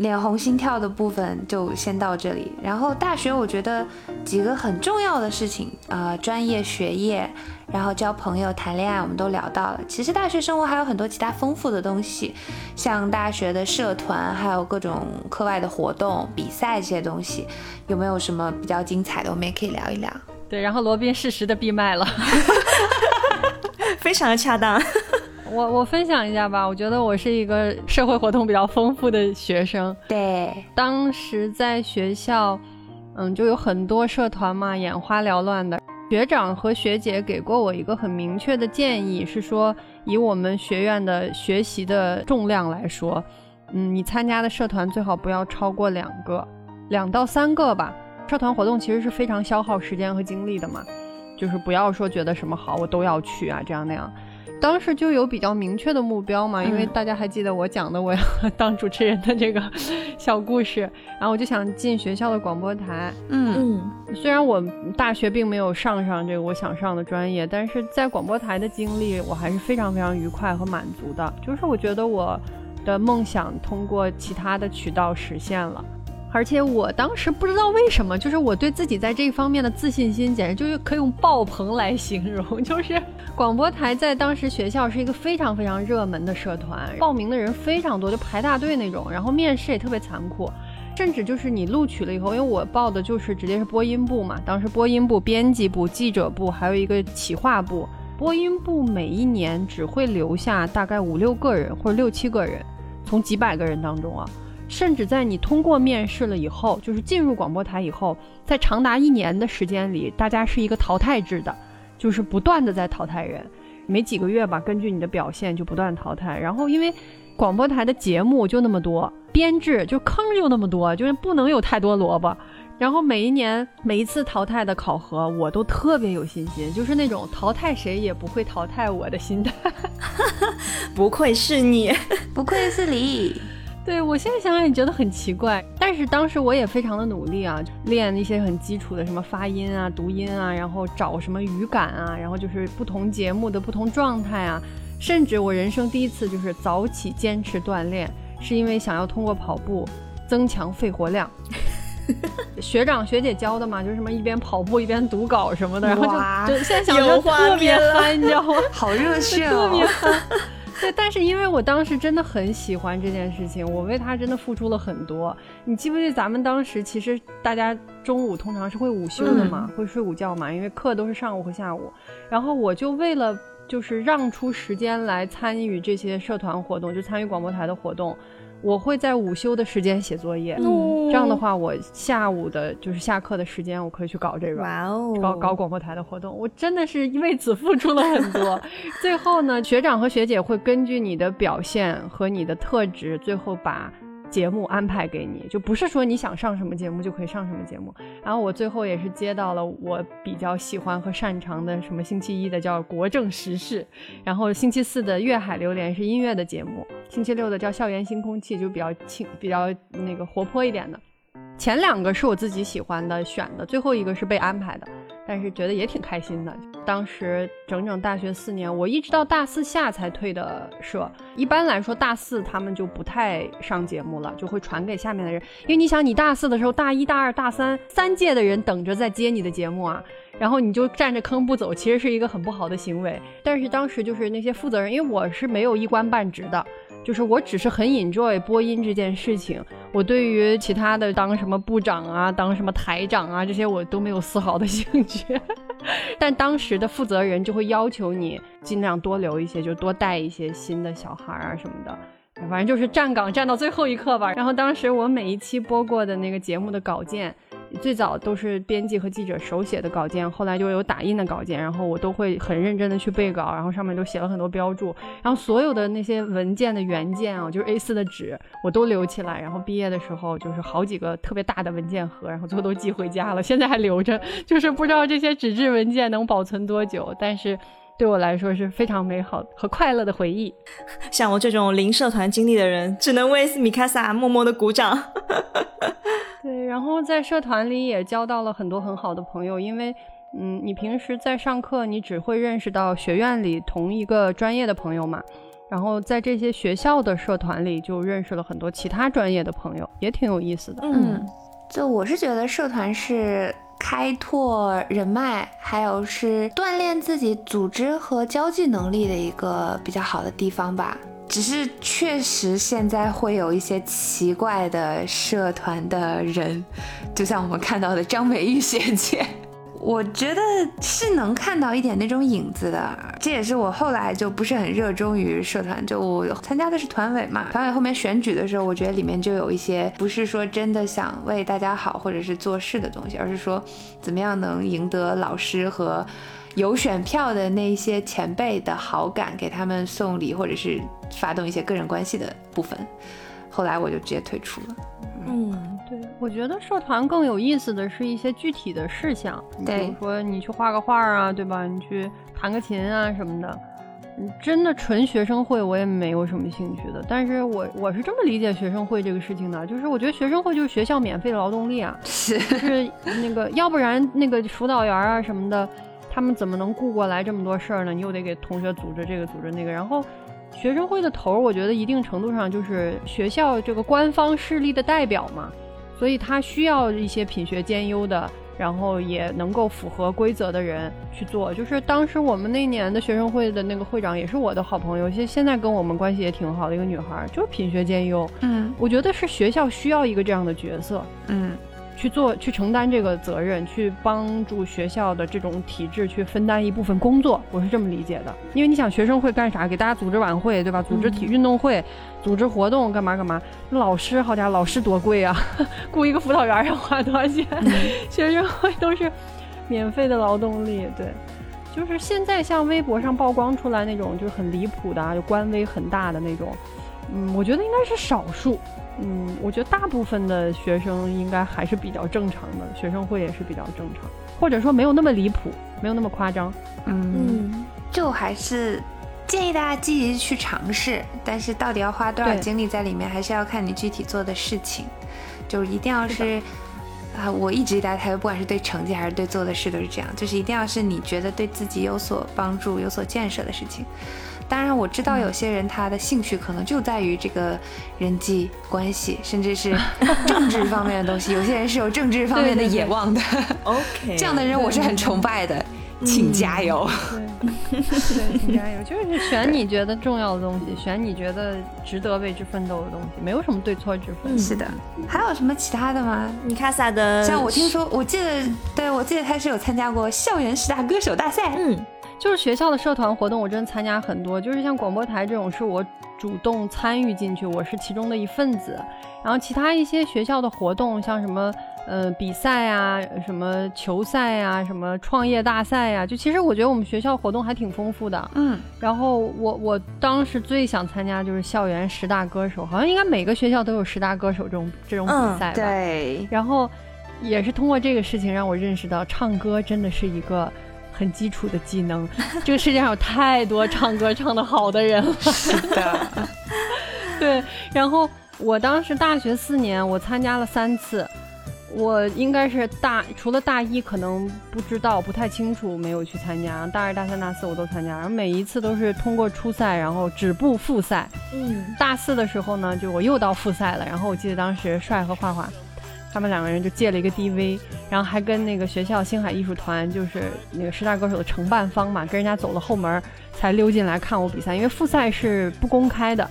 脸红心跳的部分就先到这里。然后大学我觉得几个很重要的事情，呃，专业学业，然后交朋友、谈恋爱，我们都聊到了。其实大学生活还有很多其他丰富的东西，像大学的社团，还有各种课外的活动、比赛这些东西，有没有什么比较精彩的？我们也可以聊一聊。对，然后罗宾适时的闭麦了，非常的恰当。我我分享一下吧，我觉得我是一个社会活动比较丰富的学生。对，当时在学校，嗯，就有很多社团嘛，眼花缭乱的。学长和学姐给过我一个很明确的建议，是说以我们学院的学习的重量来说，嗯，你参加的社团最好不要超过两个，两到三个吧。社团活动其实是非常消耗时间和精力的嘛，就是不要说觉得什么好我都要去啊，这样那样。当时就有比较明确的目标嘛，因为大家还记得我讲的我要 当主持人的这个小故事，然后我就想进学校的广播台。嗯嗯，虽然我大学并没有上上这个我想上的专业，但是在广播台的经历我还是非常非常愉快和满足的。就是我觉得我的梦想通过其他的渠道实现了。而且我当时不知道为什么，就是我对自己在这方面的自信心简直就是可以用爆棚来形容。就是广播台在当时学校是一个非常非常热门的社团，报名的人非常多，就排大队那种。然后面试也特别残酷，甚至就是你录取了以后，因为我报的就是直接是播音部嘛，当时播音部、编辑部、记者部还有一个企划部。播音部每一年只会留下大概五六个人或者六七个人，从几百个人当中啊。甚至在你通过面试了以后，就是进入广播台以后，在长达一年的时间里，大家是一个淘汰制的，就是不断的在淘汰人，没几个月吧，根据你的表现就不断淘汰。然后因为广播台的节目就那么多，编制就坑就那么多，就是不能有太多萝卜。然后每一年每一次淘汰的考核，我都特别有信心，就是那种淘汰谁也不会淘汰我的心态。不愧是你，不愧是李。对我现在想想也觉得很奇怪，但是当时我也非常的努力啊，练一些很基础的什么发音啊、读音啊，然后找什么语感啊，然后就是不同节目的不同状态啊，甚至我人生第一次就是早起坚持锻炼，是因为想要通过跑步增强肺活量。学长学姐教的嘛，就是什么一边跑步一边读稿什么的，然后就就现在想着特别嗨，你知道吗？好热血哦，特别嗨。对，但是因为我当时真的很喜欢这件事情，我为他真的付出了很多。你记不记得咱们当时其实大家中午通常是会午休的嘛，会睡午觉嘛，因为课都是上午和下午。然后我就为了就是让出时间来参与这些社团活动，就参与广播台的活动。我会在午休的时间写作业，这样的话，我下午的就是下课的时间，我可以去搞这个，搞搞广播台的活动。我真的是为此付出了很多。最后呢，学长和学姐会根据你的表现和你的特质，最后把。节目安排给你，就不是说你想上什么节目就可以上什么节目。然后我最后也是接到了我比较喜欢和擅长的，什么星期一的叫国政时事，然后星期四的粤海榴莲是音乐的节目，星期六的叫校园新空气，就比较轻、比较那个活泼一点的。前两个是我自己喜欢的选的，最后一个是被安排的。但是觉得也挺开心的。当时整整大学四年，我一直到大四下才退的社。一般来说，大四他们就不太上节目了，就会传给下面的人。因为你想，你大四的时候，大一、大二、大三三届的人等着在接你的节目啊，然后你就占着坑不走，其实是一个很不好的行为。但是当时就是那些负责人，因为我是没有一官半职的。就是我只是很 enjoy 播音这件事情，我对于其他的当什么部长啊、当什么台长啊这些我都没有丝毫的 兴趣。但当时的负责人就会要求你尽量多留一些，就多带一些新的小孩啊什么的，反正就是站岗站到最后一刻吧。然后当时我每一期播过的那个节目的稿件。最早都是编辑和记者手写的稿件，后来就有打印的稿件，然后我都会很认真的去背稿，然后上面都写了很多标注，然后所有的那些文件的原件啊，就是 A4 的纸，我都留起来，然后毕业的时候就是好几个特别大的文件盒，然后最后都寄回家了，现在还留着，就是不知道这些纸质文件能保存多久，但是对我来说是非常美好和快乐的回忆。像我这种零社团经历的人，只能为米卡萨默默的鼓掌。对，然后在社团里也交到了很多很好的朋友，因为，嗯，你平时在上课，你只会认识到学院里同一个专业的朋友嘛。然后在这些学校的社团里，就认识了很多其他专业的朋友，也挺有意思的。嗯，就我是觉得社团是开拓人脉，还有是锻炼自己组织和交际能力的一个比较好的地方吧。只是确实现在会有一些奇怪的社团的人，就像我们看到的张美玉学姐。我觉得是能看到一点那种影子的，这也是我后来就不是很热衷于社团。就我参加的是团委嘛，团委后面选举的时候，我觉得里面就有一些不是说真的想为大家好或者是做事的东西，而是说怎么样能赢得老师和有选票的那一些前辈的好感，给他们送礼或者是发动一些个人关系的部分。后来我就直接退出了。嗯，对，我觉得社团更有意思的是一些具体的事项，比如说你去画个画啊，对吧？你去弹个琴啊什么的。真的纯学生会我也没有什么兴趣的。但是我我是这么理解学生会这个事情的，就是我觉得学生会就是学校免费的劳动力啊，是是那个，要不然那个辅导员啊什么的，他们怎么能顾过来这么多事儿呢？你又得给同学组织这个组织那个，然后。学生会的头，我觉得一定程度上就是学校这个官方势力的代表嘛，所以他需要一些品学兼优的，然后也能够符合规则的人去做。就是当时我们那年的学生会的那个会长也是我的好朋友，现现在跟我们关系也挺好的一个女孩，就是品学兼优。嗯，我觉得是学校需要一个这样的角色。嗯。去做，去承担这个责任，去帮助学校的这种体制去分担一部分工作，我是这么理解的。因为你想，学生会干啥？给大家组织晚会，对吧？组织体运动会，组织活动，干嘛干嘛？老师，好家伙，老师多贵啊！雇一个辅导员要花多少钱？学生会都是免费的劳动力，对。就是现在像微博上曝光出来那种，就是很离谱的，啊就官威很大的那种，嗯，我觉得应该是少数。嗯，我觉得大部分的学生应该还是比较正常的，学生会也是比较正常，或者说没有那么离谱，没有那么夸张。嗯，就还是建议大家积极去尝试，但是到底要花多少精力在里面，还是要看你具体做的事情。就一定要是啊，我一直以来，他不管是对成绩还是对做的事都是这样，就是一定要是你觉得对自己有所帮助、有所建设的事情。当然，我知道有些人他的兴趣可能就在于这个人际关系，甚至是 政治方面的东西。有些人是有政治方面的野望的。OK，这样的人我是很崇拜的，请加油。对，请加油。就是选你觉得重要的东西，选你觉得值得为之奋斗的东西，没有什么对错之分。是的。还有什么其他的吗？米卡萨的，像我听说，我记得，对我记得他是有参加过校园十大歌手大赛。嗯。就是学校的社团活动，我真的参加很多。就是像广播台这种，是我主动参与进去，我是其中的一份子。然后其他一些学校的活动，像什么呃比赛啊，什么球赛啊，什么创业大赛呀，就其实我觉得我们学校活动还挺丰富的。嗯。然后我我当时最想参加就是校园十大歌手，好像应该每个学校都有十大歌手这种这种比赛吧。对。然后也是通过这个事情让我认识到，唱歌真的是一个。很基础的技能，这个世界上有太多唱歌唱得好的人了。是的，对。然后我当时大学四年，我参加了三次，我应该是大除了大一可能不知道不太清楚没有去参加，大二大三大四我都参加，然后每一次都是通过初赛，然后止步复赛。嗯，大四的时候呢，就我又到复赛了，然后我记得当时帅和画画。他们两个人就借了一个 DV，然后还跟那个学校星海艺术团，就是那个十大歌手的承办方嘛，跟人家走了后门，才溜进来看我比赛。因为复赛是不公开的，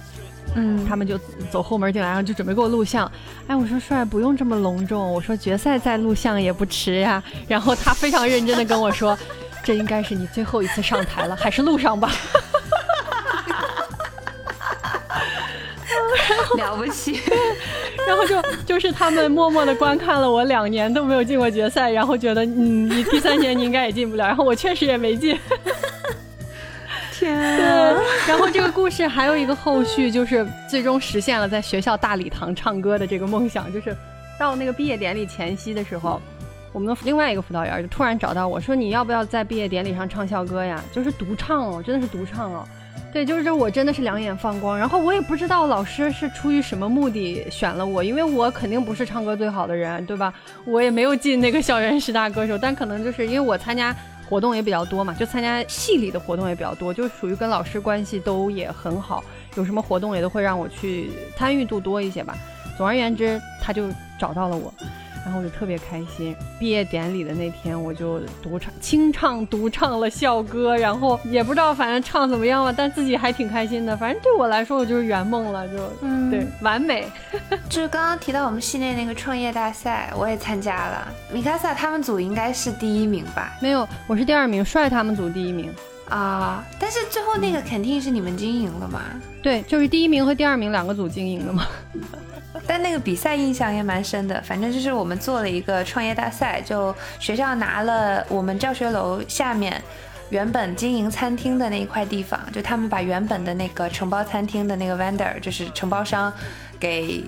嗯，他们就走后门进来，然后就准备给我录像。哎，我说帅，不用这么隆重，我说决赛再录像也不迟呀。然后他非常认真的跟我说，这应该是你最后一次上台了，还是录上吧。了不起，然后就就是他们默默的观看了我两年都没有进过决赛，然后觉得嗯，你第三年你应该也进不了，然后我确实也没进。天，对，然后这个故事还有一个后续，就是最终实现了在学校大礼堂唱歌的这个梦想，就是到那个毕业典礼前夕的时候，我们的另外一个辅导员就突然找到我说，你要不要在毕业典礼上唱校歌呀？就是独唱哦，真的是独唱哦。对，就是，我真的是两眼放光。然后我也不知道老师是出于什么目的选了我，因为我肯定不是唱歌最好的人，对吧？我也没有进那个校园十大歌手，但可能就是因为我参加活动也比较多嘛，就参加系里的活动也比较多，就属于跟老师关系都也很好，有什么活动也都会让我去参与度多一些吧。总而言之，他就找到了我。然后我就特别开心，毕业典礼的那天，我就独唱、清唱、独唱了校歌，然后也不知道反正唱怎么样了，但自己还挺开心的。反正对我来说，我就是圆梦了，就嗯，对，完美。就是刚刚提到我们系内那个创业大赛，我也参加了。米卡萨他们组应该是第一名吧？没有，我是第二名，帅他们组第一名啊。但是最后那个肯定是你们经营了嘛？对，就是第一名和第二名两个组经营的嘛。但那个比赛印象也蛮深的，反正就是我们做了一个创业大赛，就学校拿了我们教学楼下面原本经营餐厅的那一块地方，就他们把原本的那个承包餐厅的那个 vendor，就是承包商，给。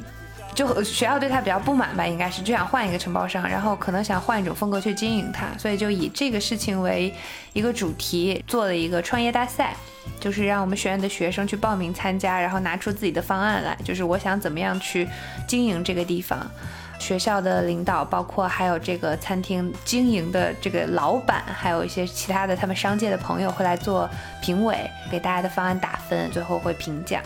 就学校对他比较不满吧，应该是就想换一个承包商，然后可能想换一种风格去经营它，所以就以这个事情为一个主题做了一个创业大赛，就是让我们学院的学生去报名参加，然后拿出自己的方案来，就是我想怎么样去经营这个地方。学校的领导，包括还有这个餐厅经营的这个老板，还有一些其他的他们商界的朋友会来做评委，给大家的方案打分，最后会评奖。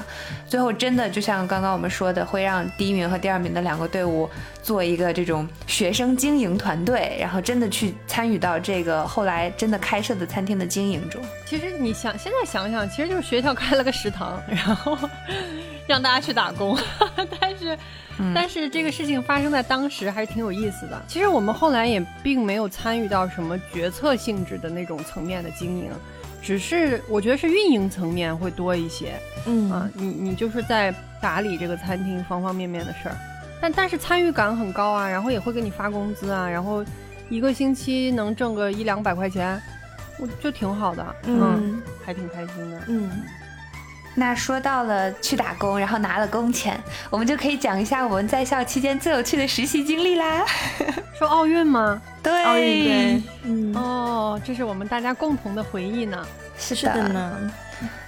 最后真的就像刚刚我们说的，会让第一名和第二名的两个队伍做一个这种学生经营团队，然后真的去参与到这个后来真的开设的餐厅的经营中。其实你想现在想想，其实就是学校开了个食堂，然后 让大家去打工，但是。但是这个事情发生在当时还是挺有意思的。其实我们后来也并没有参与到什么决策性质的那种层面的经营，只是我觉得是运营层面会多一些。嗯啊，你你就是在打理这个餐厅方方面面的事儿，但但是参与感很高啊，然后也会给你发工资啊，然后一个星期能挣个一两百块钱，我就挺好的，嗯，还挺开心的，嗯。那说到了去打工，然后拿了工钱，我们就可以讲一下我们在校期间最有趣的实习经历啦。说奥运吗？对，奥运对，嗯，哦，这是我们大家共同的回忆呢。是的呢，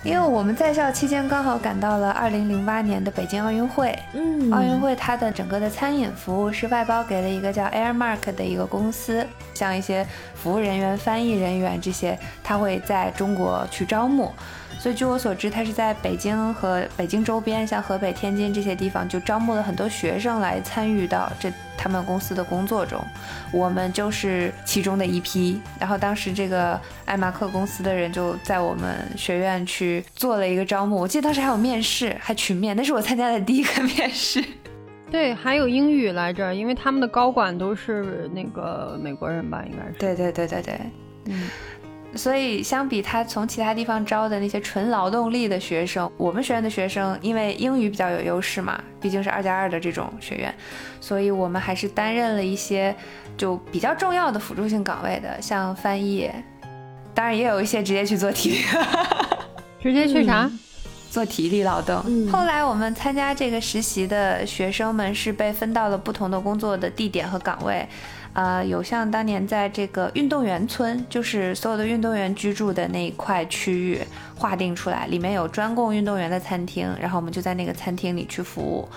因为我们在校期间刚好赶到了二零零八年的北京奥运会。嗯，奥运会它的整个的餐饮服务是外包给了一个叫 Airmark 的一个公司，像一些服务人员、翻译人员这些，他会在中国去招募。所以，据我所知，他是在北京和北京周边，像河北、天津这些地方，就招募了很多学生来参与到这他们公司的工作中。我们就是其中的一批。然后当时这个艾马克公司的人就在我们学院去做了一个招募。我记得当时还有面试，还群面，那是我参加的第一个 面试。对，还有英语来着，因为他们的高管都是那个美国人吧，应该是。对对对对对，嗯。所以，相比他从其他地方招的那些纯劳动力的学生，我们学院的学生因为英语比较有优势嘛，毕竟是二加二的这种学院，所以我们还是担任了一些就比较重要的辅助性岗位的，像翻译，当然也有一些直接去做体力，直接去啥？做体力劳动。后来我们参加这个实习的学生们是被分到了不同的工作的地点和岗位。呃，有像当年在这个运动员村，就是所有的运动员居住的那一块区域划定出来，里面有专供运动员的餐厅，然后我们就在那个餐厅里去服务。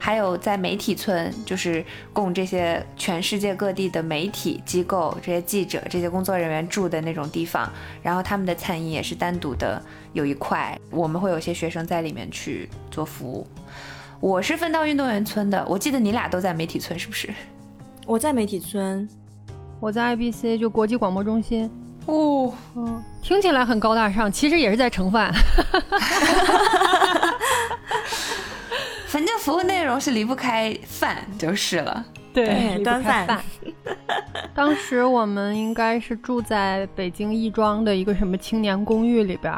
还有在媒体村，就是供这些全世界各地的媒体机构、这些记者、这些工作人员住的那种地方，然后他们的餐饮也是单独的有一块，我们会有些学生在里面去做服务。我是分到运动员村的，我记得你俩都在媒体村，是不是？我在媒体村，我在 IBC，就国际广播中心。哦，嗯，听起来很高大上，其实也是在盛饭。反正服务内容是离不开饭就是了。对，端饭。当时我们应该是住在北京亦庄的一个什么青年公寓里边，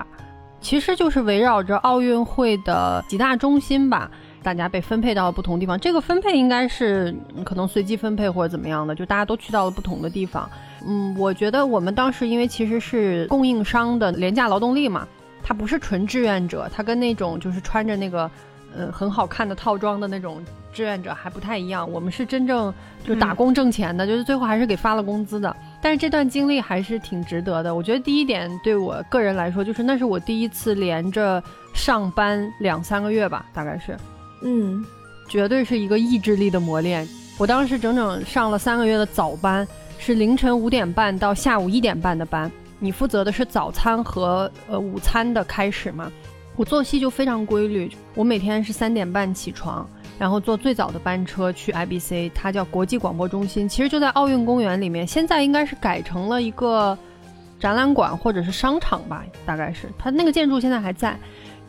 其实就是围绕着奥运会的几大中心吧。大家被分配到了不同地方，这个分配应该是可能随机分配或者怎么样的，就大家都去到了不同的地方。嗯，我觉得我们当时因为其实是供应商的廉价劳动力嘛，他不是纯志愿者，他跟那种就是穿着那个呃很好看的套装的那种志愿者还不太一样。我们是真正就打工挣钱的，就是最后还是给发了工资的。但是这段经历还是挺值得的。我觉得第一点对我个人来说，就是那是我第一次连着上班两三个月吧，大概是。嗯，绝对是一个意志力的磨练。我当时整整上了三个月的早班，是凌晨五点半到下午一点半的班，你负责的是早餐和呃午餐的开始嘛。我作息就非常规律，我每天是三点半起床，然后坐最早的班车去 IBC，它叫国际广播中心，其实就在奥运公园里面，现在应该是改成了一个展览馆或者是商场吧，大概是它那个建筑现在还在。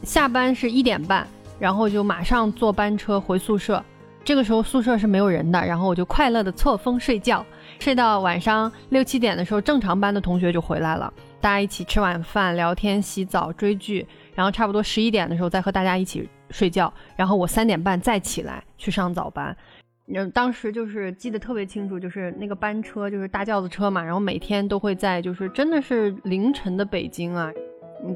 下班是一点半，然后就马上坐班车回宿舍，这个时候宿舍是没有人的，然后我就快乐的错峰睡觉，睡到晚上六七点的时候，正常班的同学就回来了，大家一起吃晚饭、聊天、洗澡、追剧。然后差不多十一点的时候再和大家一起睡觉，然后我三点半再起来去上早班。嗯，当时就是记得特别清楚，就是那个班车就是大轿子车嘛，然后每天都会在就是真的是凌晨的北京啊，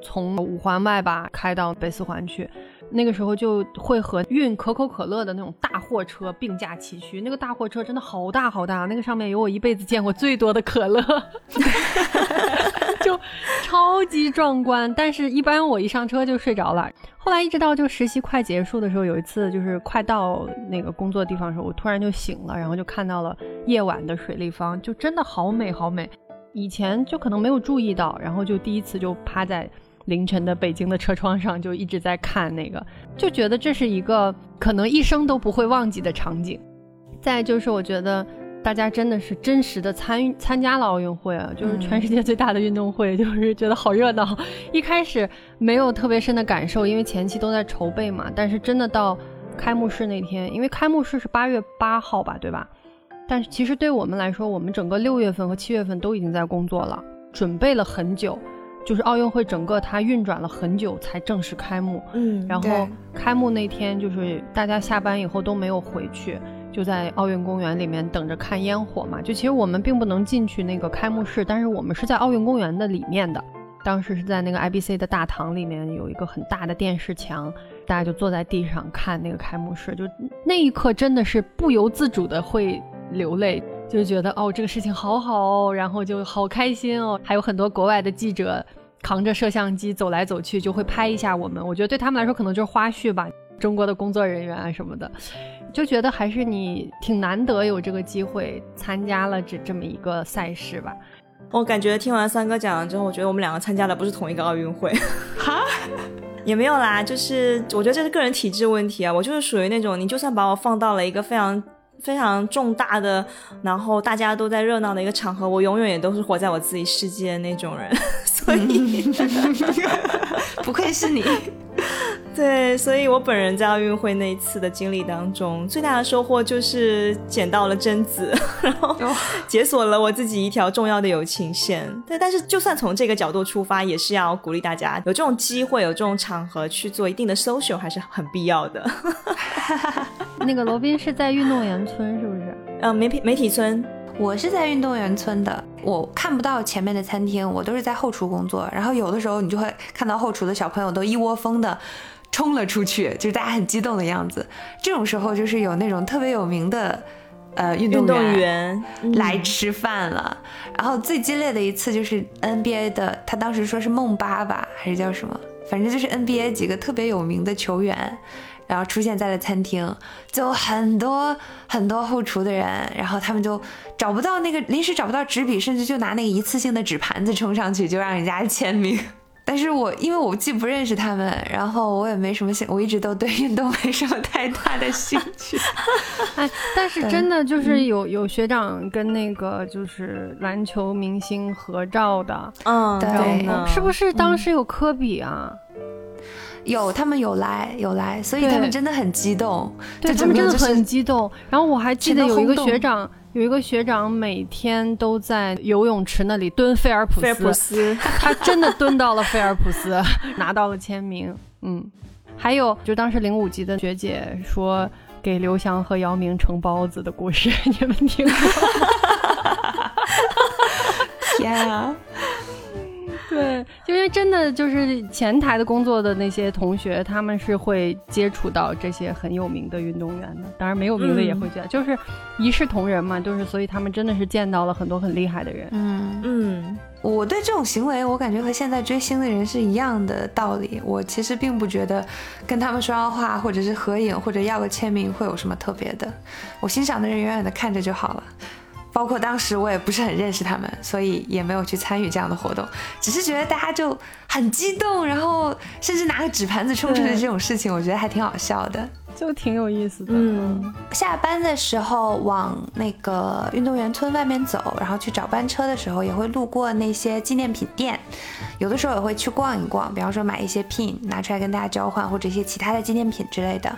从五环外吧开到北四环去。那个时候就会和运可口可乐的那种大货车并驾齐驱，那个大货车真的好大好大，那个上面有我一辈子见过最多的可乐，就超级壮观。但是，一般我一上车就睡着了。后来一直到就实习快结束的时候，有一次就是快到那个工作地方的时候，我突然就醒了，然后就看到了夜晚的水立方，就真的好美好美。以前就可能没有注意到，然后就第一次就趴在。凌晨的北京的车窗上，就一直在看那个，就觉得这是一个可能一生都不会忘记的场景。再就是，我觉得大家真的是真实的参与参加了奥运会啊，就是全世界最大的运动会，就是觉得好热闹。一开始没有特别深的感受，因为前期都在筹备嘛。但是真的到开幕式那天，因为开幕式是八月八号吧，对吧？但是其实对我们来说，我们整个六月份和七月份都已经在工作了，准备了很久。就是奥运会整个它运转了很久才正式开幕，嗯，然后开幕那天就是大家下班以后都没有回去，就在奥运公园里面等着看烟火嘛。就其实我们并不能进去那个开幕式，但是我们是在奥运公园的里面的。当时是在那个 IBC 的大堂里面有一个很大的电视墙，大家就坐在地上看那个开幕式，就那一刻真的是不由自主的会流泪。就觉得哦，这个事情好好，然后就好开心哦。还有很多国外的记者扛着摄像机走来走去，就会拍一下我们。我觉得对他们来说可能就是花絮吧。中国的工作人员啊什么的，就觉得还是你挺难得有这个机会参加了这这么一个赛事吧。我感觉听完三哥讲了之后，我觉得我们两个参加的不是同一个奥运会。哈，也没有啦，就是我觉得这是个人体质问题啊。我就是属于那种，你就算把我放到了一个非常。非常重大的，然后大家都在热闹的一个场合，我永远也都是活在我自己世界的那种人，所以 不愧是你。对，所以我本人在奥运会那一次的经历当中，最大的收获就是捡到了贞子，然后解锁了我自己一条重要的友情线。对，但是就算从这个角度出发，也是要鼓励大家有这种机会、有这种场合去做一定的 social，还是很必要的。那个罗宾是在运动员村，是不是？嗯，媒体媒体村。我是在运动员村的，我看不到前面的餐厅，我都是在后厨工作。然后有的时候你就会看到后厨的小朋友都一窝蜂的冲了出去，就是大家很激动的样子。这种时候就是有那种特别有名的呃运动员来吃饭了。然后最激烈的一次就是 NBA 的，他当时说是梦八吧，还是叫什么？反正就是 NBA 几个特别有名的球员。然后出现在了餐厅，就很多很多后厨的人，然后他们就找不到那个临时找不到纸笔，甚至就拿那个一次性的纸盘子冲上去就让人家签名。但是我因为我既不认识他们，然后我也没什么兴，我一直都对运动没什么太大的兴趣。哎，但是真的就是有有学长跟那个就是篮球明星合照的，嗯，对，是不是当时有科比啊？有，他们有来有来，所以他们真的很激动，对他们真的很激动。然后我还记得有一个学长，有一个学长每天都在游泳池那里蹲菲尔普斯，菲尔普斯，他真的蹲到了菲尔普斯，拿到了签名。嗯，还有就当时零五级的学姐说给刘翔和姚明盛包子的故事，你们听过？天啊！对，因为真的就是前台的工作的那些同学，他们是会接触到这些很有名的运动员的，当然没有名的也会见，就是一视同仁嘛，就是所以他们真的是见到了很多很厉害的人。嗯嗯，我对这种行为，我感觉和现在追星的人是一样的道理。我其实并不觉得跟他们说上话，或者是合影，或者要个签名会有什么特别的。我欣赏的人远远的看着就好了。包括当时我也不是很认识他们，所以也没有去参与这样的活动，只是觉得大家就很激动，然后甚至拿个纸盘子冲出去这种事情，我觉得还挺好笑的。就挺有意思的。嗯，下班的时候往那个运动员村外面走，然后去找班车的时候，也会路过那些纪念品店，有的时候也会去逛一逛，比方说买一些 pin 拿出来跟大家交换，或者一些其他的纪念品之类的。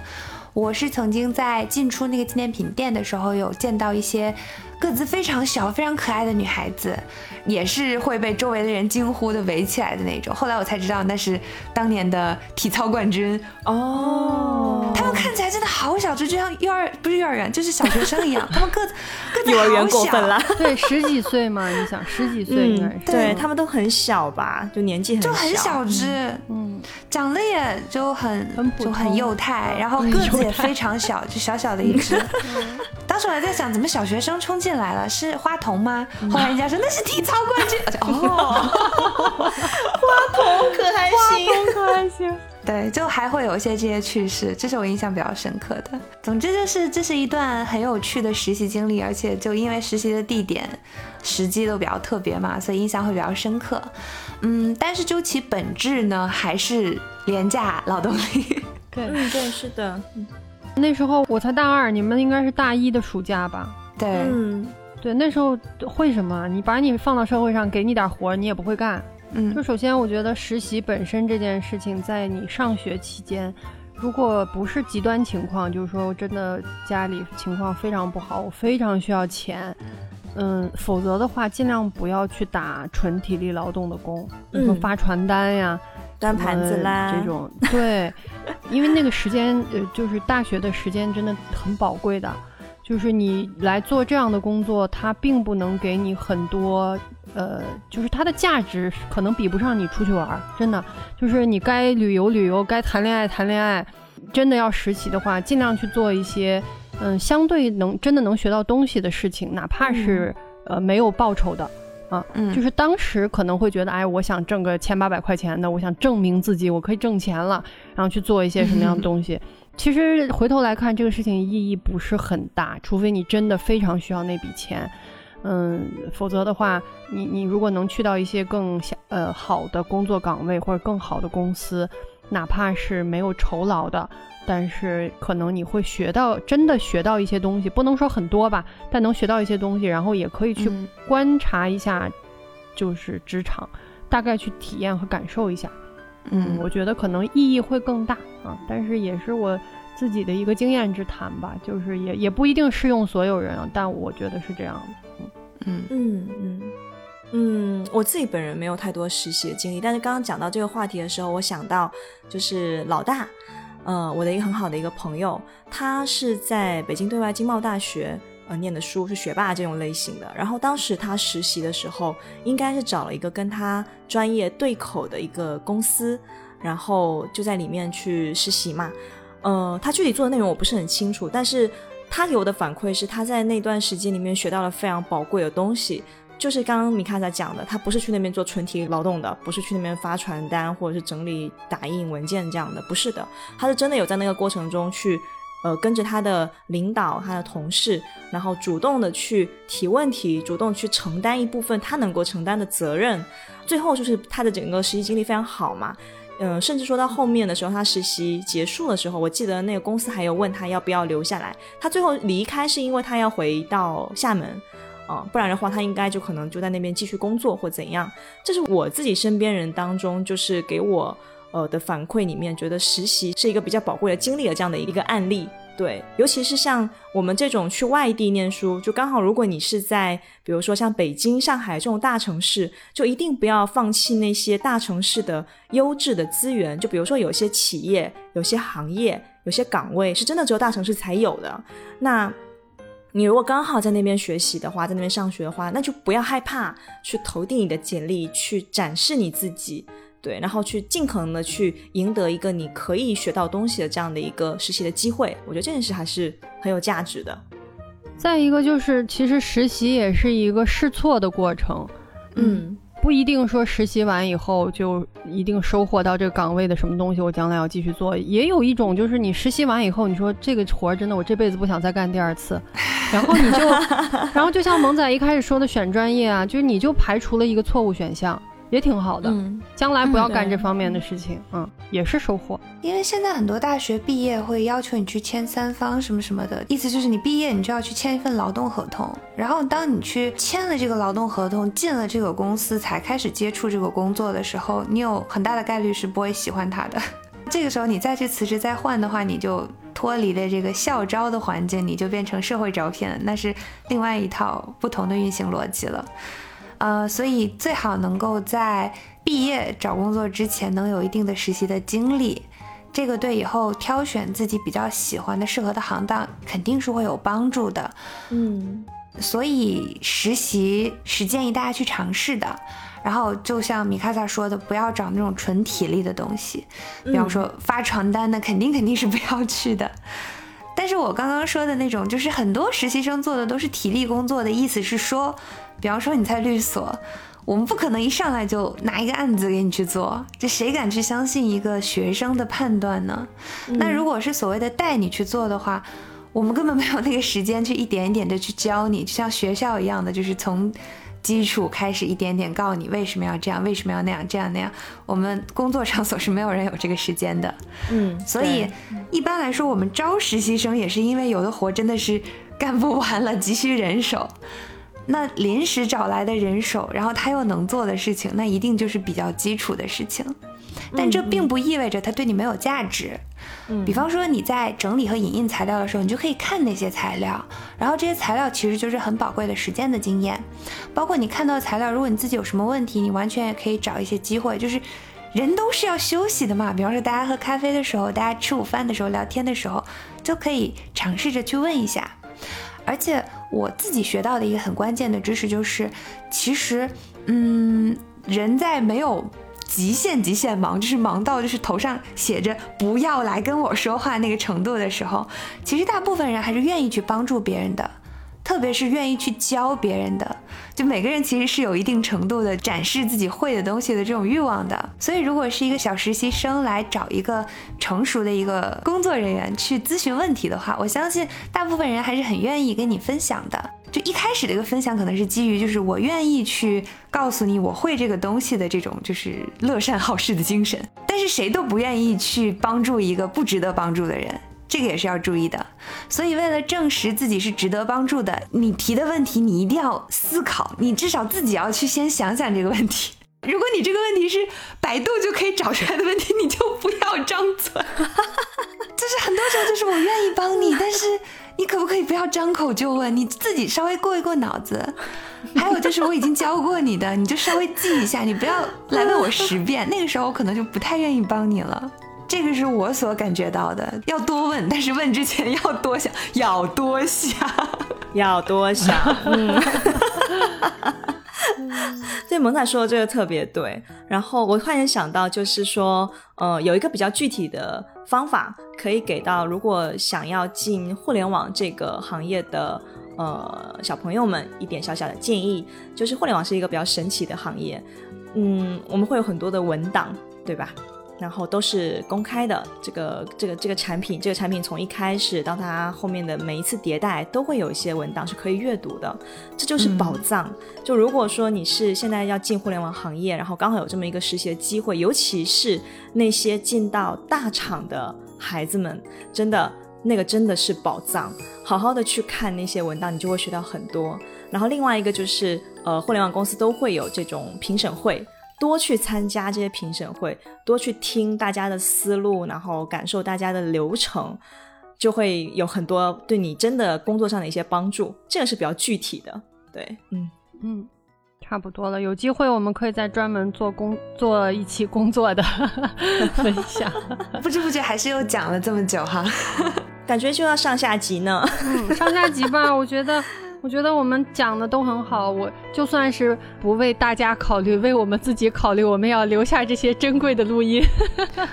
我是曾经在进出那个纪念品店的时候，有见到一些。个子非常小、非常可爱的女孩子，也是会被周围的人惊呼的围起来的那种。后来我才知道，那是当年的体操冠军。哦。他们看起来真的好小，只就像幼儿不是幼儿园，就是小学生一样。他们个子个子幼儿园过分了，对，十几岁嘛，你想十几岁应该是，对他们都很小吧，就年纪很就很小只，嗯，长得也就很就很幼态，然后个子也非常小，就小小的一只。当时我还在想，怎么小学生冲进来了？是花童吗？后来人家说那是体操冠军。哦，花童可还行，花童可还行。对，就还会有一些这些趣事，这是我印象比较深刻的。总之就是这是一段很有趣的实习经历，而且就因为实习的地点、时机都比较特别嘛，所以印象会比较深刻。嗯，但是究其本质呢，还是廉价劳动力。对，嗯，对，是的。那时候我才大二，你们应该是大一的暑假吧？对，嗯，对，那时候会什么？你把你放到社会上，给你点活，你也不会干。嗯，就首先我觉得实习本身这件事情，在你上学期间，如果不是极端情况，就是说真的家里情况非常不好，我非常需要钱，嗯，否则的话，尽量不要去打纯体力劳动的工，比如说发传单呀。端盘子啦，这种对，因为那个时间呃，就是大学的时间真的很宝贵的，就是你来做这样的工作，它并不能给你很多，呃，就是它的价值可能比不上你出去玩，真的，就是你该旅游旅游，该谈恋爱谈恋爱，真的要实习的话，尽量去做一些，嗯，相对能真的能学到东西的事情，哪怕是呃没有报酬的。啊，嗯，就是当时可能会觉得，哎，我想挣个千八百块钱的，我想证明自己，我可以挣钱了，然后去做一些什么样的东西。其实回头来看，这个事情意义不是很大，除非你真的非常需要那笔钱，嗯，否则的话，你你如果能去到一些更呃好的工作岗位或者更好的公司，哪怕是没有酬劳的。但是可能你会学到，真的学到一些东西，不能说很多吧，但能学到一些东西，然后也可以去观察一下，就是职场，大概去体验和感受一下。嗯，我觉得可能意义会更大啊。但是也是我自己的一个经验之谈吧，就是也也不一定适用所有人啊。但我觉得是这样的。嗯嗯嗯嗯，嗯我自己本人没有太多实习的经历，但是刚刚讲到这个话题的时候，我想到就是老大。呃，我的一个很好的一个朋友，他是在北京对外经贸大学呃念的书，是学霸这种类型的。然后当时他实习的时候，应该是找了一个跟他专业对口的一个公司，然后就在里面去实习嘛。呃，他具体做的内容我不是很清楚，但是他给我的反馈是他在那段时间里面学到了非常宝贵的东西。就是刚刚米卡萨讲的，他不是去那边做纯体劳动的，不是去那边发传单或者是整理打印文件这样的，不是的，他是真的有在那个过程中去，呃，跟着他的领导、他的同事，然后主动的去提问题，主动去承担一部分他能够承担的责任，最后就是他的整个实习经历非常好嘛，嗯，甚至说到后面的时候，他实习结束的时候，我记得那个公司还有问他要不要留下来，他最后离开是因为他要回到厦门。啊，不然的话，他应该就可能就在那边继续工作或怎样。这是我自己身边人当中，就是给我呃的反馈里面，觉得实习是一个比较宝贵的经历的这样的一个案例。对，尤其是像我们这种去外地念书，就刚好如果你是在比如说像北京、上海这种大城市，就一定不要放弃那些大城市的优质的资源。就比如说有些企业、有些行业、有些岗位是真的只有大城市才有的。那你如果刚好在那边学习的话，在那边上学的话，那就不要害怕去投递你的简历，去展示你自己，对，然后去尽可能的去赢得一个你可以学到东西的这样的一个实习的机会。我觉得这件事还是很有价值的。再一个就是，其实实习也是一个试错的过程，嗯，不一定说实习完以后就一定收获到这个岗位的什么东西，我将来要继续做。也有一种就是你实习完以后，你说这个活儿真的我这辈子不想再干第二次，然后你就，然后就像萌仔一开始说的选专业啊，就是你就排除了一个错误选项。也挺好的，将来不要干这方面的事情，嗯，也是收获。因为现在很多大学毕业会要求你去签三方什么什么的，意思就是你毕业你就要去签一份劳动合同，然后当你去签了这个劳动合同，进了这个公司才开始接触这个工作的时候，你有很大的概率是不会喜欢他的。这个时候你再去辞职再换的话，你就脱离了这个校招的环境，你就变成社会招聘了，那是另外一套不同的运行逻辑了。呃，所以最好能够在毕业找工作之前能有一定的实习的经历，这个对以后挑选自己比较喜欢的、适合的行当肯定是会有帮助的。嗯，所以实习是建议大家去尝试的。然后就像米卡萨说的，不要找那种纯体力的东西，比方说发传单的，肯定肯定是不要去的。但是我刚刚说的那种，就是很多实习生做的都是体力工作的意思是说。比方说你在律所，我们不可能一上来就拿一个案子给你去做，这谁敢去相信一个学生的判断呢？那如果是所谓的带你去做的话，我们根本没有那个时间去一点一点的去教你，就像学校一样的，就是从基础开始一点点告诉你为什么要这样，为什么要那样，这样那样。我们工作场所是没有人有这个时间的，嗯，所以一般来说，我们招实习生也是因为有的活真的是干不完了，急需人手。那临时找来的人手，然后他又能做的事情，那一定就是比较基础的事情。但这并不意味着他对你没有价值。嗯，比方说你在整理和影印材料的时候，你就可以看那些材料，然后这些材料其实就是很宝贵的实践的经验。包括你看到材料，如果你自己有什么问题，你完全也可以找一些机会。就是人都是要休息的嘛，比方说大家喝咖啡的时候，大家吃午饭的时候，聊天的时候，就可以尝试着去问一下。而且我自己学到的一个很关键的知识就是，其实，嗯，人在没有极限极限忙，就是忙到就是头上写着“不要来跟我说话”那个程度的时候，其实大部分人还是愿意去帮助别人的。特别是愿意去教别人的，就每个人其实是有一定程度的展示自己会的东西的这种欲望的。所以，如果是一个小实习生来找一个成熟的一个工作人员去咨询问题的话，我相信大部分人还是很愿意跟你分享的。就一开始的一个分享可能是基于就是我愿意去告诉你我会这个东西的这种就是乐善好施的精神，但是谁都不愿意去帮助一个不值得帮助的人。这个也是要注意的，所以为了证实自己是值得帮助的，你提的问题你一定要思考，你至少自己要去先想想这个问题。如果你这个问题是百度就可以找出来的问题，你就不要张嘴。就是很多时候就是我愿意帮你，但是你可不可以不要张口就问，你自己稍微过一过脑子。还有就是我已经教过你的，你就稍微记一下，你不要来问我十遍，那个时候我可能就不太愿意帮你了。这个是我所感觉到的，要多问，但是问之前要多想，要多想，要多想。嗯，对，萌仔说的这个特别对。然后我突然想到，就是说，呃，有一个比较具体的方法可以给到，如果想要进互联网这个行业的呃小朋友们一点小小的建议，就是互联网是一个比较神奇的行业。嗯，我们会有很多的文档，对吧？然后都是公开的，这个这个这个产品，这个产品从一开始到它后面的每一次迭代，都会有一些文档是可以阅读的，这就是宝藏。就如果说你是现在要进互联网行业，然后刚好有这么一个实习的机会，尤其是那些进到大厂的孩子们，真的那个真的是宝藏，好好的去看那些文档，你就会学到很多。然后另外一个就是，呃，互联网公司都会有这种评审会。多去参加这些评审会，多去听大家的思路，然后感受大家的流程，就会有很多对你真的工作上的一些帮助。这个是比较具体的，对，嗯嗯，差不多了。有机会我们可以再专门做工做一期工作的 分享。不知不觉还是又讲了这么久哈，感觉就要上下集呢。嗯，上下集吧，我觉得。我觉得我们讲的都很好，我就算是不为大家考虑，为我们自己考虑，我们要留下这些珍贵的录音。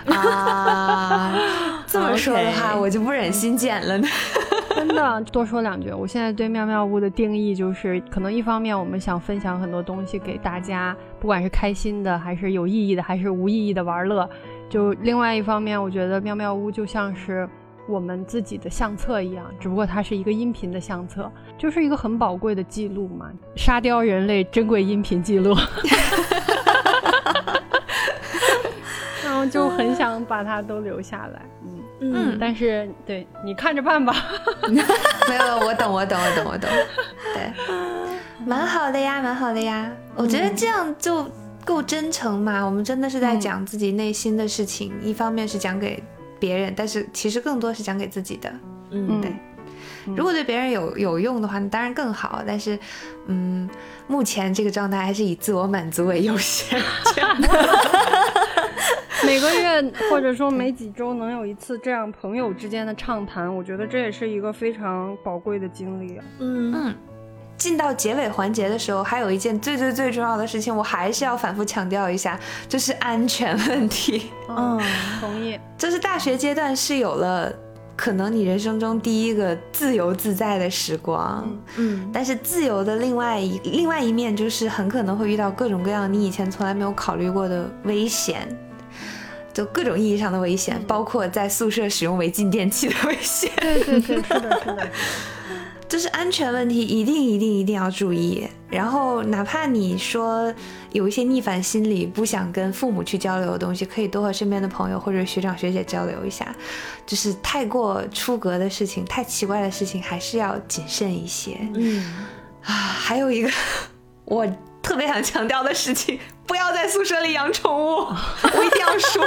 啊，这么说的话，我就不忍心剪了呢。真的，多说两句。我现在对妙妙屋的定义就是，可能一方面我们想分享很多东西给大家，不管是开心的，还是有意义的，还是无意义的玩乐。就另外一方面，我觉得妙妙屋就像是。我们自己的相册一样，只不过它是一个音频的相册，就是一个很宝贵的记录嘛，沙雕人类珍贵音频记录。然后就很想把它都留下来，嗯嗯，但是对你看着办吧。没有，我懂，我懂，我懂，我懂。对，蛮好的呀，蛮好的呀。我觉得这样就够真诚嘛。我们真的是在讲自己内心的事情，一方面是讲给。别人，但是其实更多是讲给自己的，嗯，对。如果对别人有有用的话，那当然更好。但是，嗯，目前这个状态还是以自我满足为优先。每个月或者说每几周能有一次这样朋友之间的畅谈，我觉得这也是一个非常宝贵的经历。嗯嗯。进到结尾环节的时候，还有一件最最最重要的事情，我还是要反复强调一下，就是安全问题。嗯，同意。就是大学阶段是有了可能你人生中第一个自由自在的时光。嗯，但是自由的另外一另外一面，就是很可能会遇到各种各样你以前从来没有考虑过的危险，就各种意义上的危险，包括在宿舍使用违禁电器的危险。对对对，是的，是的。就是安全问题，一定一定一定要注意。然后，哪怕你说有一些逆反心理，不想跟父母去交流的东西，可以多和身边的朋友或者学长学姐交流一下。就是太过出格的事情，太奇怪的事情，还是要谨慎一些。嗯啊，还有一个我特别想强调的事情，不要在宿舍里养宠物。我一定要说，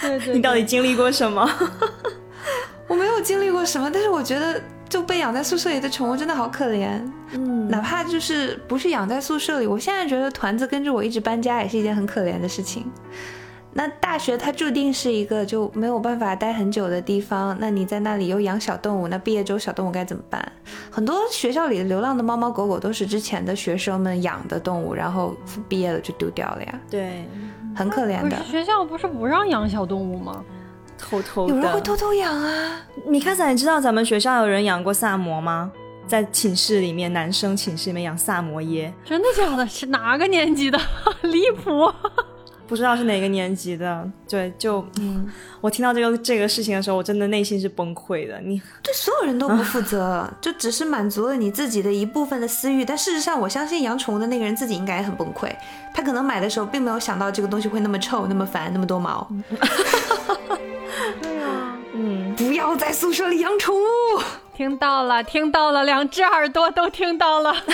对对，你到底经历过什么？我没有经历过什么，但是我觉得。就被养在宿舍里的宠物真的好可怜，嗯，哪怕就是不是养在宿舍里，我现在觉得团子跟着我一直搬家也是一件很可怜的事情。那大学它注定是一个就没有办法待很久的地方，那你在那里又养小动物，那毕业之后小动物该怎么办？很多学校里流浪的猫猫狗狗都是之前的学生们养的动物，然后毕业了就丢掉了呀。对，很可怜的。学校不是不让养小动物吗？偷偷的，有人会偷偷养啊！米卡萨，你知道咱们学校有人养过萨摩吗？在寝室里面，男生寝室里面养萨摩耶，真的假的？是哪个年级的？离谱！不知道是哪个年级的。对，就嗯，我听到这个这个事情的时候，我真的内心是崩溃的。你对所有人都不负责，就只是满足了你自己的一部分的私欲。但事实上，我相信养宠物的那个人自己应该也很崩溃。他可能买的时候并没有想到这个东西会那么臭、那么烦、那么多毛。要在宿舍里养宠物。听到了，听到了，两只耳朵都听到了。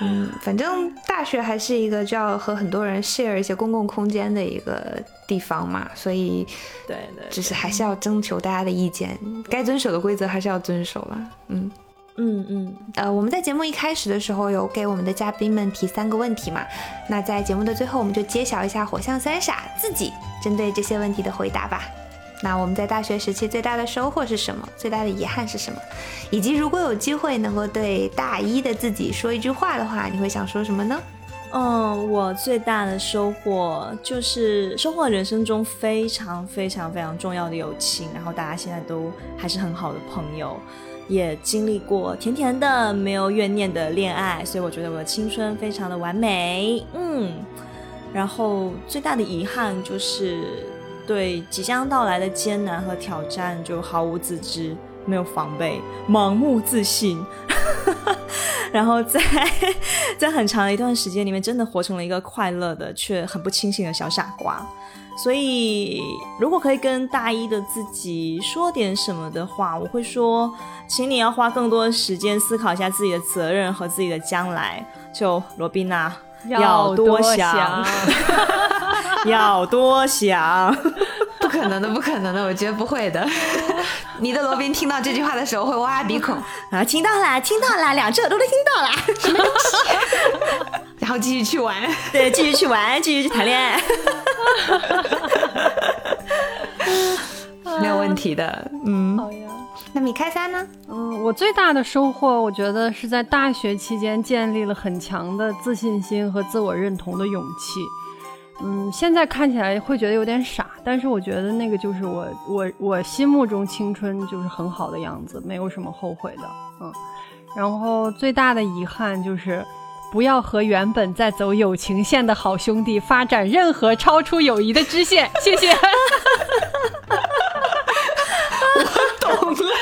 嗯，反正大学还是一个就要和很多人 share 一些公共空间的一个地方嘛，所以对对，就是还是要征求大家的意见，该遵守的规则还是要遵守了。嗯。嗯嗯，呃，我们在节目一开始的时候有给我们的嘉宾们提三个问题嘛？那在节目的最后，我们就揭晓一下火象三傻自己针对这些问题的回答吧。那我们在大学时期最大的收获是什么？最大的遗憾是什么？以及如果有机会能够对大一的自己说一句话的话，你会想说什么呢？嗯，我最大的收获就是收获人生中非常非常非常重要的友情，然后大家现在都还是很好的朋友。也经历过甜甜的、没有怨念的恋爱，所以我觉得我的青春非常的完美。嗯，然后最大的遗憾就是对即将到来的艰难和挑战就毫无自知，没有防备，盲目自信。然后在在很长的一段时间里面，真的活成了一个快乐的却很不清醒的小傻瓜。所以，如果可以跟大一的自己说点什么的话，我会说。请你要花更多的时间思考一下自己的责任和自己的将来。就罗宾娜，要多想，要多想，不可能的，不可能的，我觉得不会的。你的罗宾听到这句话的时候会挖鼻孔啊！听到啦，听到啦，两只耳朵都听到啦，什么东西？然后继续去玩，对，继续去玩，继续去谈恋爱，没有问题的，嗯。好呀。那米开三呢？嗯，我最大的收获，我觉得是在大学期间建立了很强的自信心和自我认同的勇气。嗯，现在看起来会觉得有点傻，但是我觉得那个就是我我我心目中青春就是很好的样子，没有什么后悔的。嗯，然后最大的遗憾就是不要和原本在走友情线的好兄弟发展任何超出友谊的支线。谢谢。我懂了。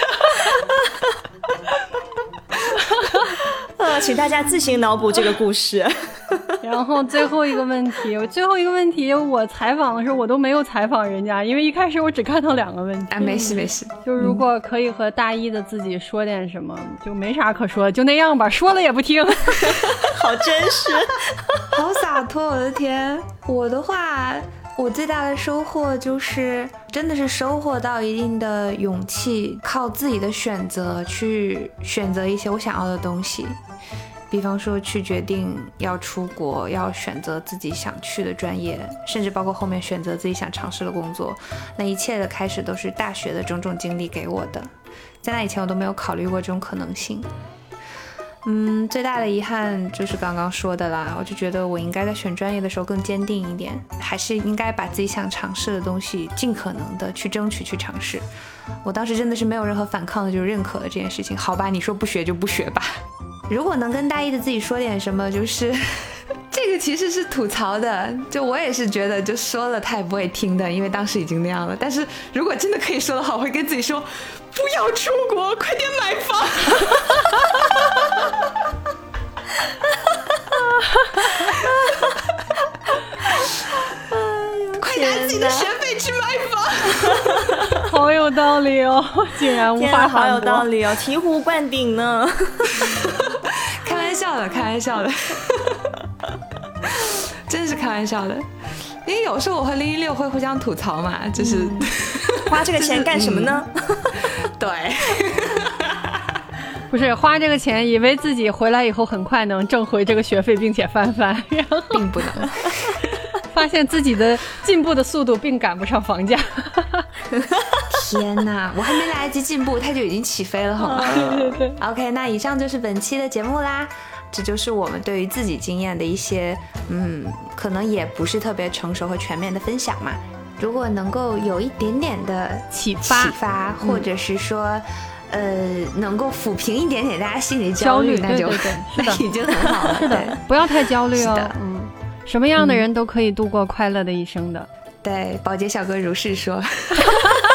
呃，请大家自行脑补这个故事。然后最后一个问题，最后一个问题，我采访的时候我都没有采访人家，因为一开始我只看到两个问题。啊，没事没事，就如果可以和大一的自己说点什么，就没啥可说，就那样吧，说了也不听。好真实，好洒脱，我的天！我的话，我最大的收获就是，真的是收获到一定的勇气，靠自己的选择去选择一些我想要的东西。比方说，去决定要出国，要选择自己想去的专业，甚至包括后面选择自己想尝试的工作，那一切的开始都是大学的种种经历给我的。在那以前，我都没有考虑过这种可能性。嗯，最大的遗憾就是刚刚说的啦，我就觉得我应该在选专业的时候更坚定一点，还是应该把自己想尝试的东西尽可能的去争取去尝试。我当时真的是没有任何反抗的，就认可了这件事情。好吧，你说不学就不学吧。如果能跟大一的自己说点什么，就是 这个其实是吐槽的，就我也是觉得就说了他也不会听的，因为当时已经那样了。但是如果真的可以说的话，我，会跟自己说不要出国，快点买房，快拿自己的学费去买房，好有道理哦，竟然无法好有道理哦，醍醐灌顶呢。开玩笑的，开玩笑的，真是开玩笑的。因为有时候我和零一六会互相吐槽嘛，就是 花这个钱干什么呢？对，不是花这个钱，以为自己回来以后很快能挣回这个学费，并且翻番，然后并不能，发现自己的进步的速度并赶不上房价。天哪，我还没来得及进步，它就已经起飞了，好吗？对对对。OK，那以上就是本期的节目啦。这就是我们对于自己经验的一些，嗯，可能也不是特别成熟和全面的分享嘛。如果能够有一点点的启发，启发，或者是说，呃，能够抚平一点点大家心里焦虑，那就那已经很好了。是的，不要太焦虑哦。嗯，什么样的人都可以度过快乐的一生的。对，保洁小哥如是说。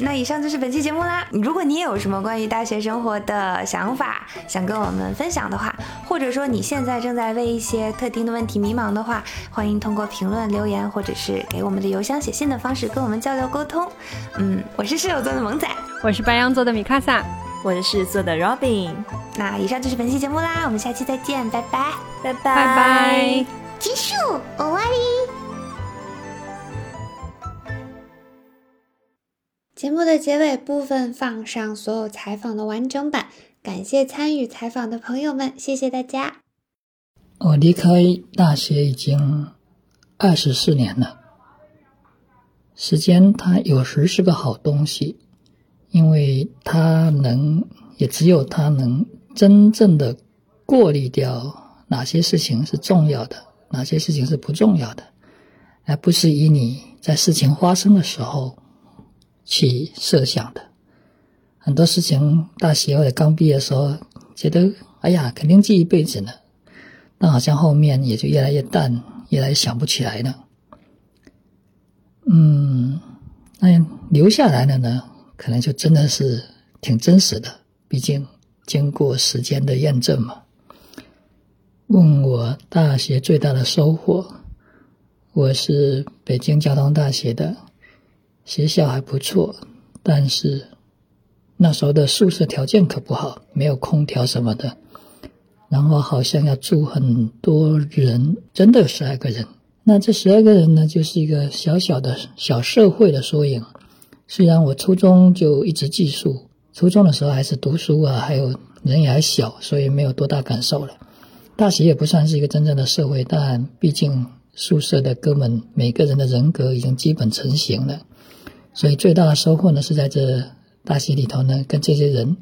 那以上就是本期节目啦。如果你有什么关于大学生活的想法，想跟我们分享的话，或者说你现在正在为一些特定的问题迷茫的话，欢迎通过评论留言，或者是给我们的邮箱写信的方式跟我们交流沟通。嗯，我是射手座的萌仔，我是白羊座的米卡萨，我是狮子座的 Robin。那以上就是本期节目啦，我们下期再见，拜拜，拜拜，拜拜，结束，終わり。节目的结尾部分放上所有采访的完整版，感谢参与采访的朋友们，谢谢大家。我离开大学已经二十四年了，时间它有时是个好东西，因为它能，也只有它能真正的过滤掉哪些事情是重要的，哪些事情是不重要的，而不是以你在事情发生的时候。去设想的很多事情，大学或者刚毕业的时候，觉得哎呀，肯定记一辈子呢。但好像后面也就越来越淡，越来越想不起来了。嗯，那留下来的呢，可能就真的是挺真实的。毕竟经过时间的验证嘛。问我大学最大的收获，我是北京交通大学的。学校还不错，但是那时候的宿舍条件可不好，没有空调什么的。然后好像要住很多人，真的有十二个人。那这十二个人呢，就是一个小小的小社会的缩影。虽然我初中就一直寄宿，初中的时候还是读书啊，还有人也还小，所以没有多大感受了。大学也不算是一个真正的社会，但毕竟宿舍的哥们每个人的人格已经基本成型了，所以最大的收获呢是在这大学里头呢，跟这些人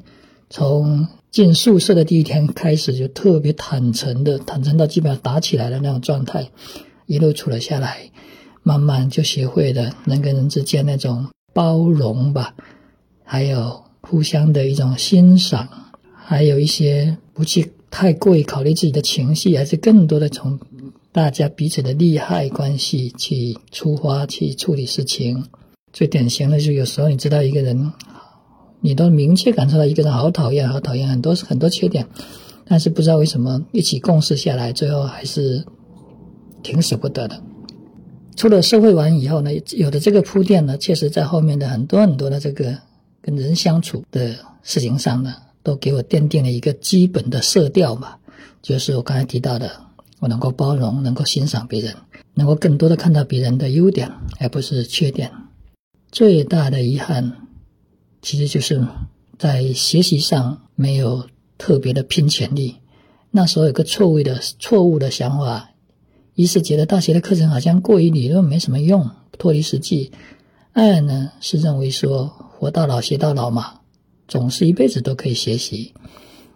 从进宿舍的第一天开始就特别坦诚的，坦诚到基本上打起来的那种状态，一路处了下来，慢慢就学会了人跟人之间那种包容吧，还有互相的一种欣赏，还有一些不去。太过于考虑自己的情绪，还是更多的从大家彼此的利害关系去出发去处理事情。最典型的就是有时候你知道一个人，你都明确感受到一个人好讨厌，好讨厌，很多很多缺点，但是不知道为什么一起共事下来，最后还是挺舍不得的。出了社会完以后呢，有的这个铺垫呢，确实在后面的很多很多的这个跟人相处的事情上呢。都给我奠定了一个基本的色调嘛，就是我刚才提到的，我能够包容，能够欣赏别人，能够更多的看到别人的优点，而不是缺点。最大的遗憾，其实就是在学习上没有特别的拼全力。那时候有个错误的错误的想法，一是觉得大学的课程好像过于理论，没什么用，脱离实际；二呢是认为说活到老学到老嘛。总是一辈子都可以学习，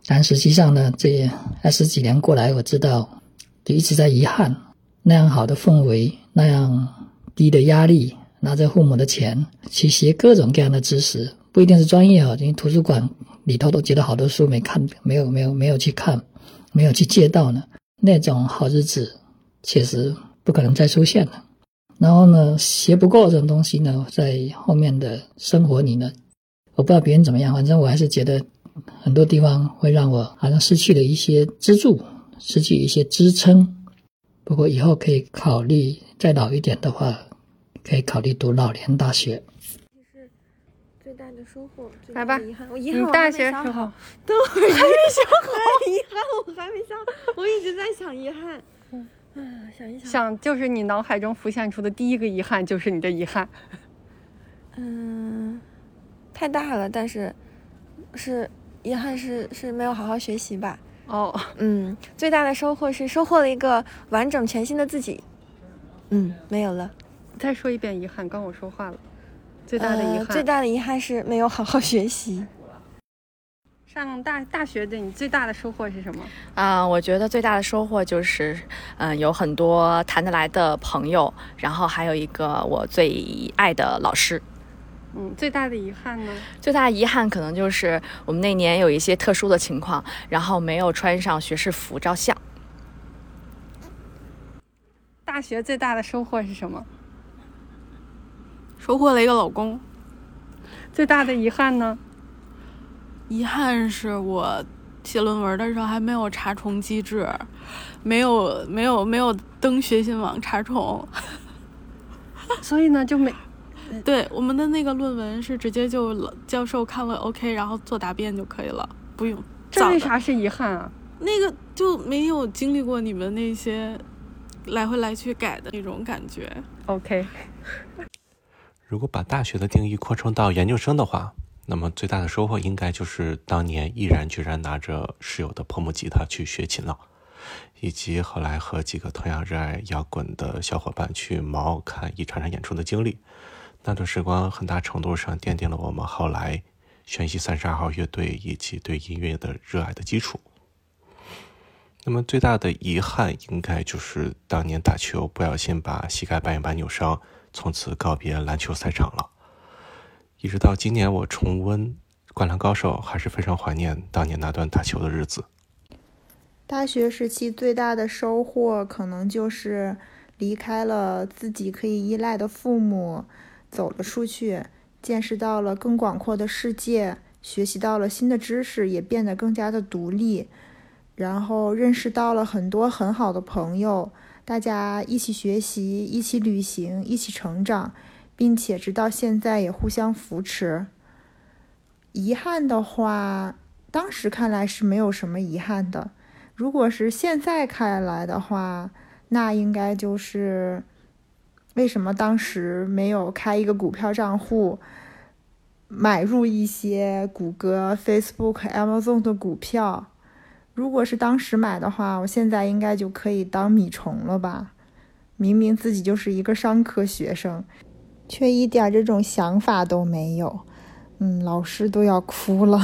但实际上呢，这二十几年过来，我知道就一直在遗憾那样好的氛围，那样低的压力，拿着父母的钱去学各种各样的知识，不一定是专业啊，因为图书馆里头都觉得好多书没看，没有没有没有去看，没有去借到呢，那种好日子确实不可能再出现了。然后呢，学不过这种东西呢，在后面的生活里呢。我不知道别人怎么样，反正我还是觉得很多地方会让我好像失去了一些支柱，失去一些支撑。不过以后可以考虑再老一点的话，可以考虑读老年大学。是最大的收获。来吧，遗憾，我遗憾我大学时候，等会儿还没想好，遗憾我还没想，我一直在想遗憾。嗯，啊，想一想，想就是你脑海中浮现出的第一个遗憾就是你的遗憾。嗯。太大了，但是是遗憾是是没有好好学习吧？哦，嗯，最大的收获是收获了一个完整全新的自己。嗯，没有了。再说一遍遗憾，刚我说话了。最大的遗憾，最大的遗憾是没有好好学习。上大大学的你最大的收获是什么？啊，我觉得最大的收获就是，嗯，有很多谈得来的朋友，然后还有一个我最爱的老师。嗯，最大的遗憾呢？最大的遗憾可能就是我们那年有一些特殊的情况，然后没有穿上学士服照相。大学最大的收获是什么？收获了一个老公。最大的遗憾呢？遗憾是我写论文的时候还没有查重机制，没有没有没有登学信网查重，所以呢就没。对，我们的那个论文是直接就教授看了 OK，然后做答辩就可以了，不用。这为啥是遗憾啊？那个就没有经历过你们那些来回来去改的那种感觉。OK。如果把大学的定义扩充到研究生的话，那么最大的收获应该就是当年毅然决然拿着室友的破木吉他去学琴了，以及后来和几个同样热爱摇滚的小伙伴去毛看一场场演出的经历。那段时光很大程度上奠定了我们后来学习三十二号乐队以及对音乐的热爱的基础。那么最大的遗憾应该就是当年打球不小心把膝盖半月板扭伤，从此告别篮球赛场了。一直到今年我重温《灌篮高手》，还是非常怀念当年那段打球的日子。大学时期最大的收获可能就是离开了自己可以依赖的父母。走了出去，见识到了更广阔的世界，学习到了新的知识，也变得更加的独立，然后认识到了很多很好的朋友，大家一起学习，一起旅行，一起成长，并且直到现在也互相扶持。遗憾的话，当时看来是没有什么遗憾的，如果是现在看来的话，那应该就是。为什么当时没有开一个股票账户，买入一些谷歌、Facebook、Amazon 的股票？如果是当时买的话，我现在应该就可以当米虫了吧？明明自己就是一个商科学生，却一点这种想法都没有。嗯，老师都要哭了。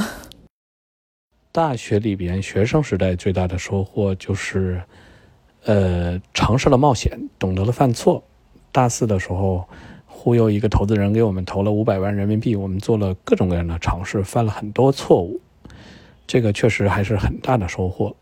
大学里边，学生时代最大的收获就是，呃，尝试了冒险，懂得了犯错。大四的时候，忽悠一个投资人给我们投了五百万人民币，我们做了各种各样的尝试，犯了很多错误。这个确实还是很大的收获。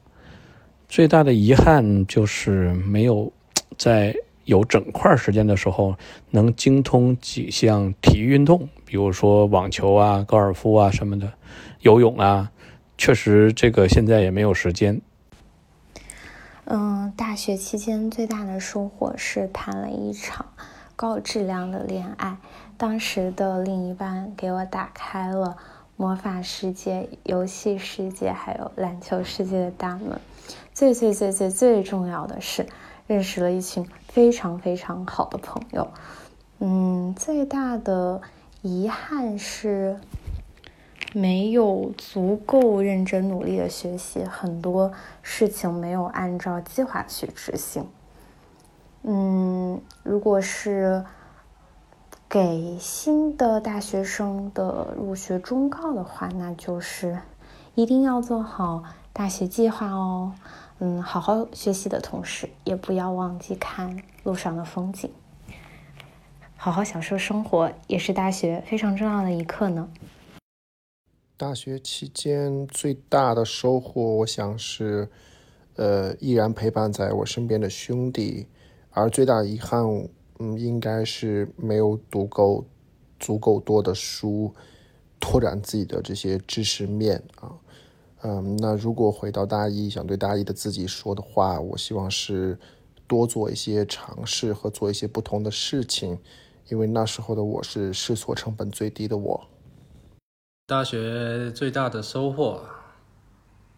最大的遗憾就是没有在有整块时间的时候能精通几项体育运动，比如说网球啊、高尔夫啊什么的，游泳啊。确实，这个现在也没有时间。嗯，大学期间最大的收获是谈了一场高质量的恋爱。当时的另一半给我打开了魔法世界、游戏世界还有篮球世界的大门。最最最最最重要的是，认识了一群非常非常好的朋友。嗯，最大的遗憾是。没有足够认真努力的学习，很多事情没有按照计划去执行。嗯，如果是给新的大学生的入学忠告的话，那就是一定要做好大学计划哦。嗯，好好学习的同时，也不要忘记看路上的风景，好好享受生活，也是大学非常重要的一课呢。大学期间最大的收获，我想是，呃，依然陪伴在我身边的兄弟。而最大遗憾，嗯，应该是没有读够足够多的书，拓展自己的这些知识面啊。嗯，那如果回到大一，想对大一的自己说的话，我希望是多做一些尝试和做一些不同的事情，因为那时候的我是试错成本最低的我。大学最大的收获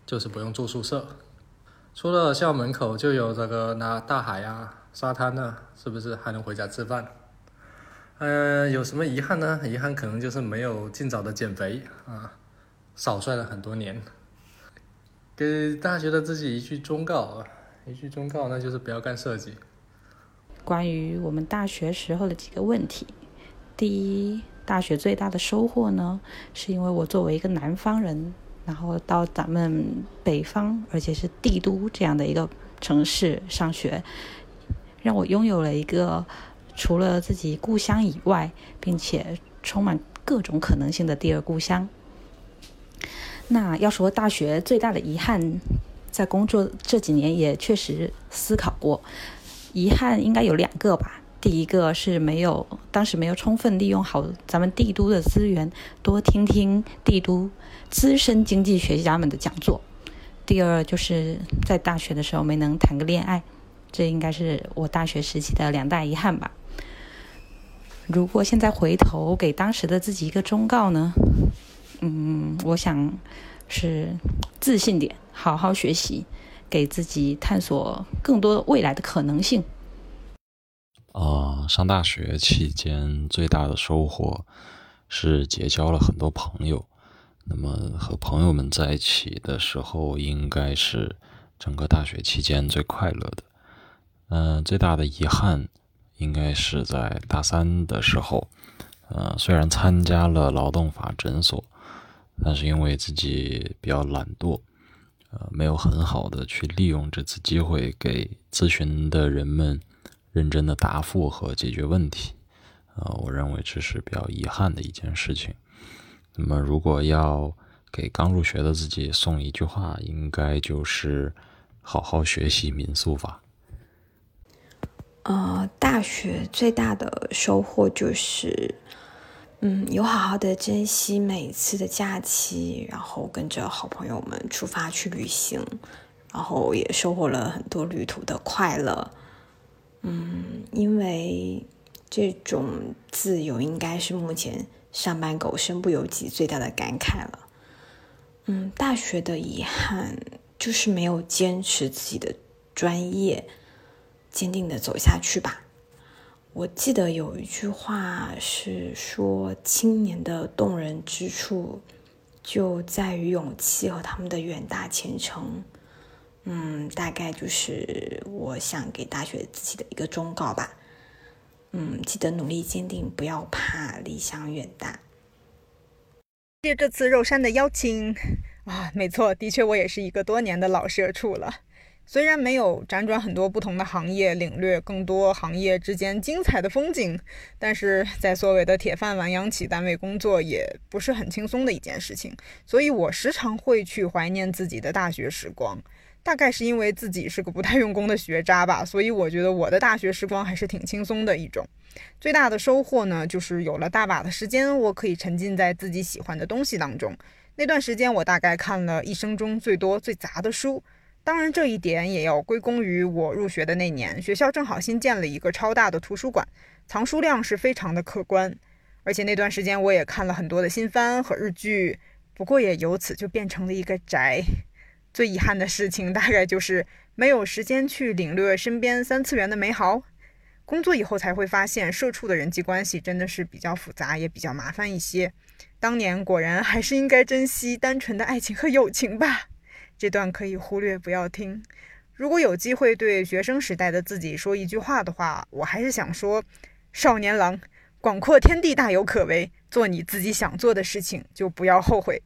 就是不用住宿舍，出了校门口就有这个那大海啊、沙滩呢，是不是还能回家吃饭？嗯，有什么遗憾呢？遗憾可能就是没有尽早的减肥啊，少帅了很多年。给大学的自己一句忠告啊，一句忠告，那就是不要干设计。关于我们大学时候的几个问题，第一。大学最大的收获呢，是因为我作为一个南方人，然后到咱们北方，而且是帝都这样的一个城市上学，让我拥有了一个除了自己故乡以外，并且充满各种可能性的第二故乡。那要说大学最大的遗憾，在工作这几年也确实思考过，遗憾应该有两个吧。第一个是没有当时没有充分利用好咱们帝都的资源，多听听帝都资深经济学家们的讲座。第二就是在大学的时候没能谈个恋爱，这应该是我大学时期的两大遗憾吧。如果现在回头给当时的自己一个忠告呢？嗯，我想是自信点，好好学习，给自己探索更多未来的可能性。呃，上大学期间最大的收获是结交了很多朋友。那么和朋友们在一起的时候，应该是整个大学期间最快乐的。嗯，最大的遗憾应该是在大三的时候。呃，虽然参加了劳动法诊所，但是因为自己比较懒惰，呃，没有很好的去利用这次机会给咨询的人们。认真的答复和解决问题，呃，我认为这是比较遗憾的一件事情。那么，如果要给刚入学的自己送一句话，应该就是好好学习民诉法。呃，大学最大的收获就是，嗯，有好好的珍惜每一次的假期，然后跟着好朋友们出发去旅行，然后也收获了很多旅途的快乐。嗯，因为这种自由应该是目前上班狗身不由己最大的感慨了。嗯，大学的遗憾就是没有坚持自己的专业，坚定的走下去吧。我记得有一句话是说，青年的动人之处就在于勇气和他们的远大前程。嗯，大概就是我想给大学自己的一个忠告吧。嗯，记得努力坚定，不要怕，理想远大。借这次肉山的邀请啊，没错，的确我也是一个多年的老社畜了。虽然没有辗转很多不同的行业，领略更多行业之间精彩的风景，但是在所谓的铁饭碗央企单位工作也不是很轻松的一件事情，所以我时常会去怀念自己的大学时光。大概是因为自己是个不太用功的学渣吧，所以我觉得我的大学时光还是挺轻松的一种。最大的收获呢，就是有了大把的时间，我可以沉浸在自己喜欢的东西当中。那段时间，我大概看了一生中最多最杂的书。当然，这一点也要归功于我入学的那年，学校正好新建了一个超大的图书馆，藏书量是非常的可观。而且那段时间我也看了很多的新番和日剧，不过也由此就变成了一个宅。最遗憾的事情大概就是没有时间去领略身边三次元的美好。工作以后才会发现，社畜的人际关系真的是比较复杂，也比较麻烦一些。当年果然还是应该珍惜单纯的爱情和友情吧。这段可以忽略，不要听。如果有机会对学生时代的自己说一句话的话，我还是想说：少年郎，广阔天地大有可为，做你自己想做的事情，就不要后悔